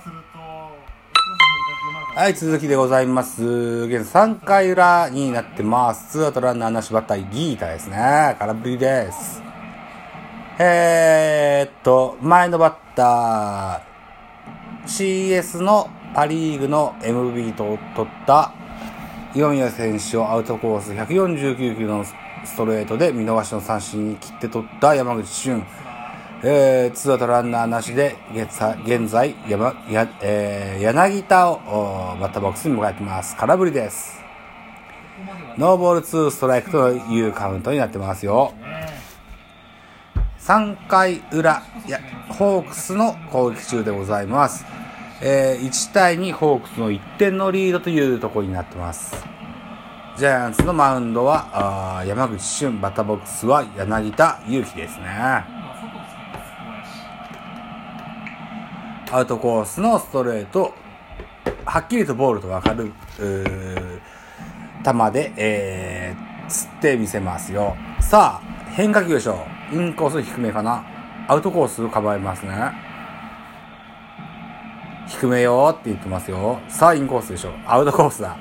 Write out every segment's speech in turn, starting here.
するとはい、続きでございます。現在3回裏になってます。ツーアウトランナーなしバッターギータですね。空振りです。えー、っと、前のバッター、CS のパリーグの MV と取った岩宮選手をアウトコース149キロのストレートで見逃しの三振に切って取った山口俊。えー、ツーアウトランナーなしで、現在や、えー柳田をおバッターボックスに迎えてます。空振りです。ノーボールツーストライクというカウントになってますよ。3回裏、や、ホークスの攻撃中でございます。えー1対2ホークスの1点のリードというところになってます。ジャイアンツのマウンドは、あ山口俊、バッターボックスは柳田悠岐ですね。アウトコースのストレート、はっきりとボールと分かる、球で、えー、釣ってみせますよ。さあ、変化球でしょう。インコース低めかな。アウトコース構えますね。低めよって言ってますよ。さあ、インコースでしょ。アウトコースだ。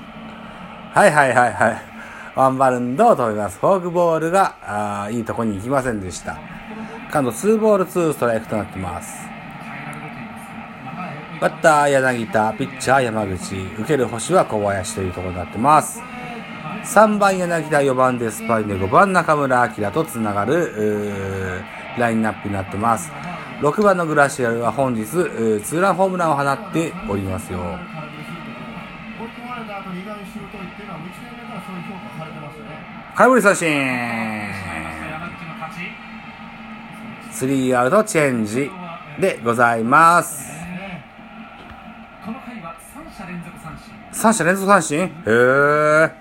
はいはいはいはい。ワンバウンドを止めます。フォークボールが、あーいいとこに行きませんでした。今度、ツーボールツーストライクとなってます。バッター柳田、ピッチャー山口、受ける星は小林というところになってます。3番柳田、4番デスパイネ、5番中村晃とつながるラインナップになってます。6番のグラシアルは本日、ツーランホームランを放っておりますよ。追い込まれた後に意外にシュートいっていうのは1年目からそういう評価されてましたね。空振り三振スリーアウトチェンジでございます。三者連続三振？へー。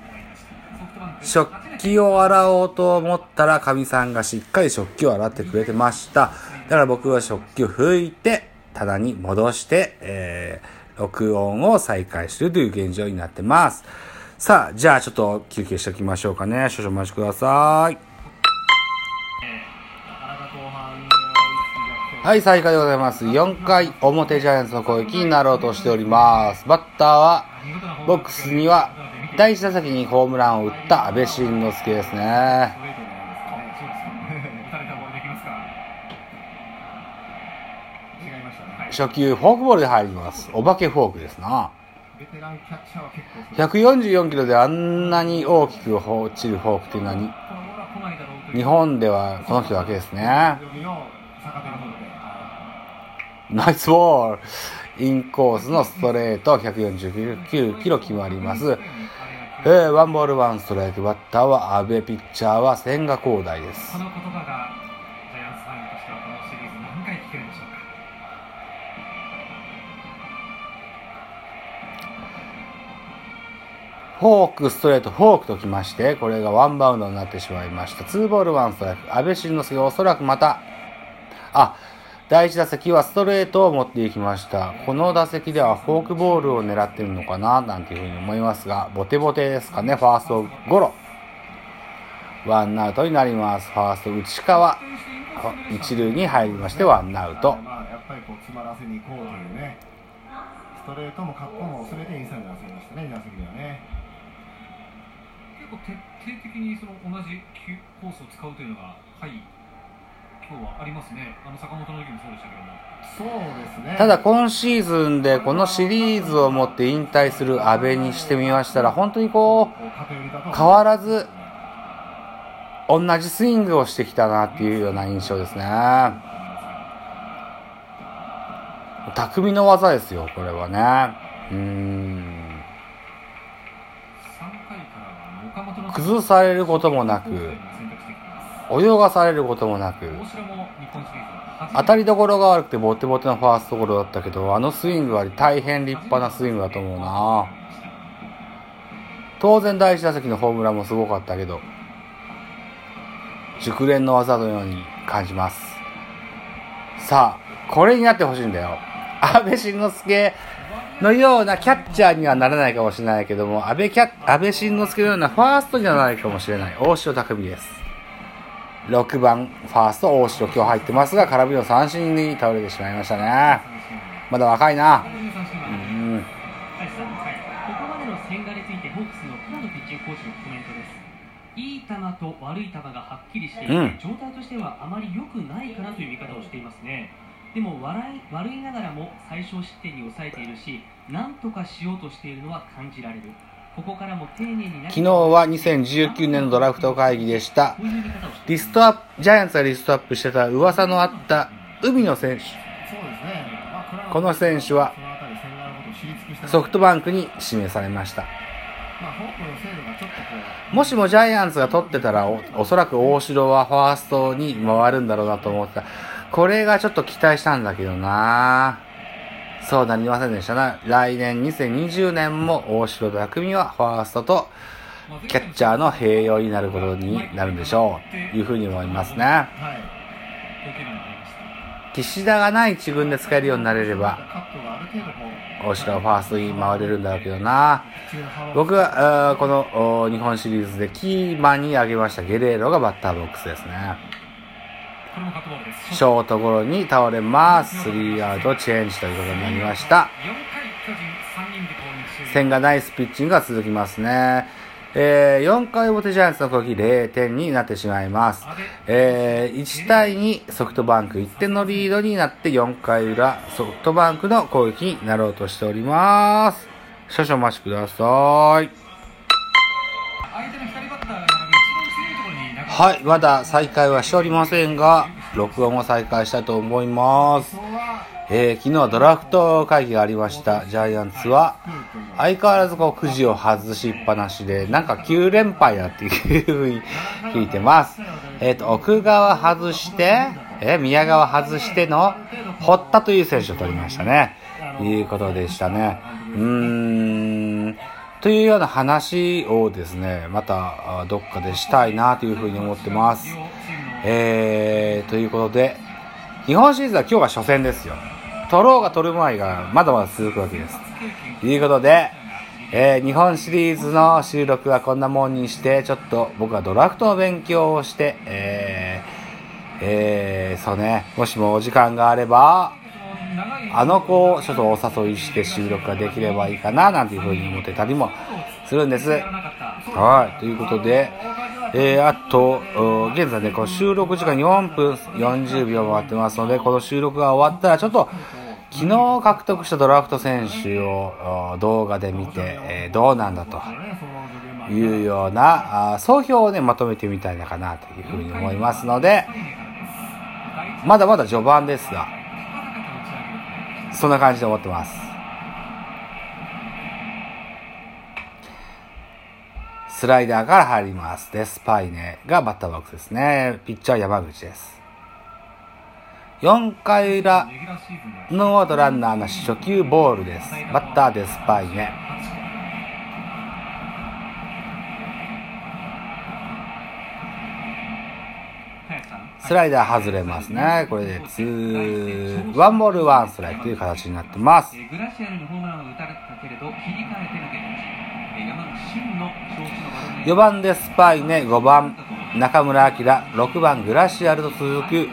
ソフトバンク食器を洗おうと思ったら、かみさんがしっかり食器を洗ってくれてました。だから僕は食器を拭いて、棚に戻して、えー、録音を再開するという現状になってます。さあ、じゃあちょっと休憩しておきましょうかね。少々お待ちください。はい、再開でございます。4回表ジャイアンツの攻撃になろうとしております。バッターは、ボックスには、第1打席にホームランを打った安倍晋之助ですね。初球、フォークボールで入ります。お化けフォークですな。ベテランキャッチャーは結構144キロであんなに大きく落ちるフォークっていうのは日本ではこの人だけですね。ナイスボールインコースのストレート149キロ決まります。えー、ワンボールワンストライクバッターは阿部ピッチャーは千賀滉大ですこ。の言葉がジャイアンツファンとしてはこのシリーズ何回聞けるでしょうかフォーク、ストレート、フォークときまして、これがワンバウンドになってしまいました。ツーボールワンストライク。安倍晋之助がおそらくまた、あ、第一打席はストレートを持っていきました。この打席ではフォークボールを狙ってるのかななんていうふうに思いますが、ボテボテですかね、ファーストゴロ。ワンアウトになります。ファースト内川。一塁に入りまして、ワンアウト。まあやっぱりこう詰まらせに行こうというね。ストレートもカットも全てインサイドに遊びましたね、2打席目はね。結構徹底的にその同じ球コースを使うというのがはい今日はありますねあの坂本の時もそうでしたけどもそうですね。ただ今シーズンでこのシリーズをもって引退する阿部にしてみましたら、本当にこう、変わらず同じスイングをしてきたなっていうような印象ですね。匠の技ですよ、これはね。うーん。3回からは岡本の崩されることもなく、泳がされることもなく、当たりどころが悪くてボテボテのファーストゴロだったけど、あのスイングは大変立派なスイングだと思うな。当然第一打席のホームランもすごかったけど、熟練の技のように感じます。さあ、これになってほしいんだよ。安倍晋之助のようなキャッチャーにはならないかもしれないけども、安倍キャ安倍晋之助のようなファーストにはならないかもしれない。大城匠です。6番ファースト大城今日入ってますが空振りの三振に倒れてしまいましたね。まだ若いな。うん、につ、いてホークスの熊野ピッチングコーチのコメントです。いい球と悪い球がはっきりしていて、うん、状態としてはあまり良くないかなという見方をしていますね。でも笑い悪いながらも最小失点に抑えているし何とかしようとしているのは感じられる。昨日は2019年のドラフト会議でした。リストアップジャイアンツがリストアップしてた噂のあった海野選手、この選手はソフトバンクに指名されました、もしもジャイアンツが取ってたらおおそらく大城はファーストに回るんだろうなと思った。これがちょっと期待したんだけどな。そうなりませんでしたな。来年2020年も大城匠はファーストとキャッチャーの併用になることになるんでしょう。というふうに思いますね。岸田がない一軍で使えるようになれれば大城はファーストに回れるんだろうけどな。僕はこのお日本シリーズでキーマンに挙げました。ゲレーロがバッターボックスですねショートゴロに倒れます。スリーアウトチェンジということになりました。4回巨人3人で攻撃終了千賀ナイスピッチングが続きますね。えー、4回表ジャイアンツの攻撃0点になってしまいます。えー、1対2ソフトバンク1点のリードになって4回裏ソフトバンクの攻撃になろうとしております。少々お待ちください。はい、まだ再開はしておりませんが、録音を再開したいと思います。えー、昨日ドラフト会議がありました。ジャイアンツは、相変わらずこう、くじを外しっぱなしで、なんか9連敗だっていうふうに 聞いてます。えっ、と、奥川外して、えー宮川外しての、堀田という選手を取りましたね。いうことでしたね。うーん。というような話をですね、またどっかでしたいなというふうに思ってます。えー、ということで、日本シリーズは今日が初戦ですよ。取ろうが取る前がまだまだ続くわけです。ということで、えー日本シリーズの収録はこんなもんにして、ちょっと僕はドラフトの勉強をして、えー、えー、そうね、もしもお時間があれば、あの子をちょっとお誘いして収録ができればいいかな、なんていうふうに思ってたりもするんです。はい、ということで、えー、あと、現在ね、この収録時間4分40秒回ってますので、この収録が終わったら、ちょっと、昨日獲得したドラフト選手を動画で見て、えーどうなんだというような、あ総評をね、まとめてみたいのかなというふうに思いますので、まだまだ序盤ですが、そんな感じで思ってます。スライダーから入ります。デスパイネがバッターボックスですね。ピッチャー山口です。4回裏、ノーアウトランナーの初球ボールです。バッターデスパイネ。スライダー外れますね。これで2、ワンボールワンストライクという形になってます。4番でスパイネ、5番中村晃、6番グラシアルと続く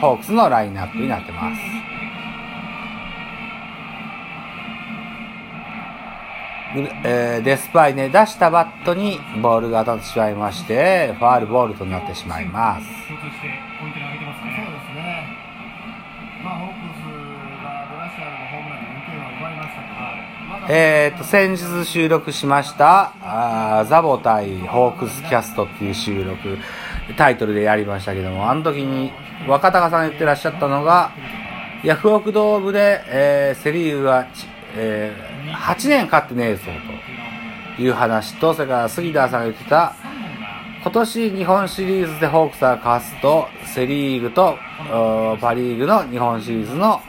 ホークスのラインナップになってます。えーデスパイネ出したバットにボールが当たってしまいまして、ファールボールとなってしまいます。共通してポイントに挙げてますねそうですね。まあ、ホークスがドラシアルのホームランで2点は奪いましたけど、まだえー、と、先日収録しました、あーザボ対ホークスキャストっていう収録、タイトルでやりましたけども、あの時に若隆さん言ってらっしゃったのが、ヤフオクドームで、えーセリーグがち、えー8年勝ってねえぞという話と、それから杉田さんが言ってた、今年日本シリーズでホークスが勝つと、セリーグとパリーグの日本シリーズの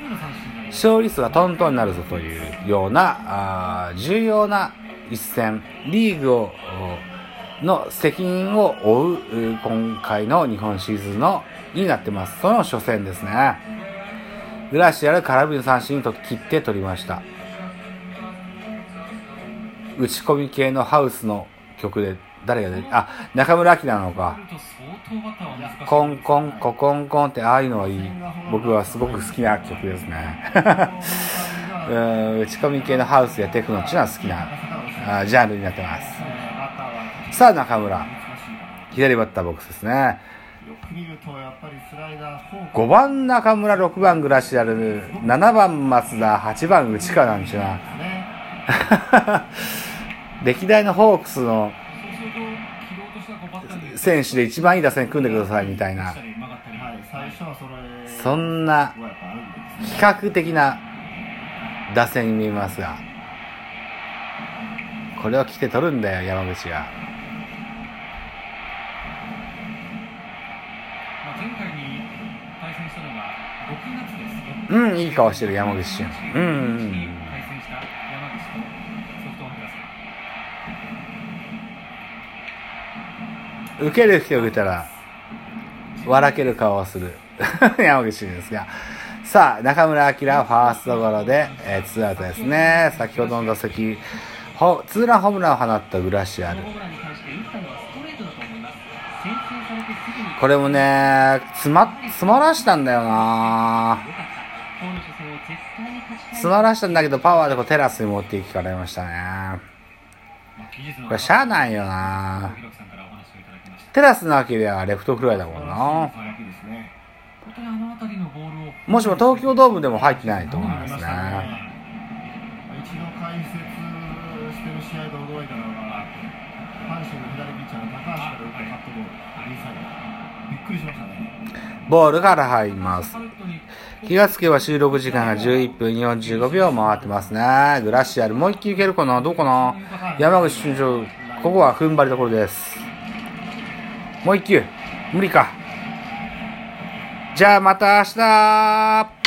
勝率がトントンになるぞというような、あ重要な一戦、リーグを、の責任を負う、今回の日本シリーズの、になってます。その初戦ですね。グラシアル空振りの三振にと切って取りました。打ち込み系のハウスの曲で、誰が出て、あ、中村明なのか。コンコンココンコンってああいうのはいい僕はすごく好きな曲ですねうん打ち込み系のハウスやテクノっていうのは好きなあジャンルになってますさあ中村左バッターボックスですね。よく見るとやっぱりスライダーフォーク5番中村、6番グラシアル、7番松田、8番内川なんちゅうな。ね 歴代のホークスの選手で一番いい打線組んでくださいみたいな。そんな比較的な打線に見えますが、これを来て取るんだよ、山口が。まあ、前回に対戦したのが6月ですうんいい顔してる山口俊。うんうん受ける人を受けたら、笑ける顔をする 山口俊ですが。さあ、中村晃ファーストゴロで、えーツーアウトですね。先ほどの打席、ほツーランホームランを放ったグラシアルこ。れもね、詰ま、詰まらしたんだよな詰まらしたんだけど、パワーでこうテラスに持っていかれましたね。これしゃあないよな。テラスの秋ではレフトフライだもんな。もしも東京ドームでも入ってないと思いますね。一度解説してる試合で驚いたのが阪神の左ピッチャーの高橋から打ったカットボール。びっくりしましたね。ボールから入ります気がつけば収録時間が11分45秒回ってますね。グラシアル、もう一球いけるかな？どうかな？山口俊長、ここは踏ん張りどころです。もう一球、無理か。じゃあまた明日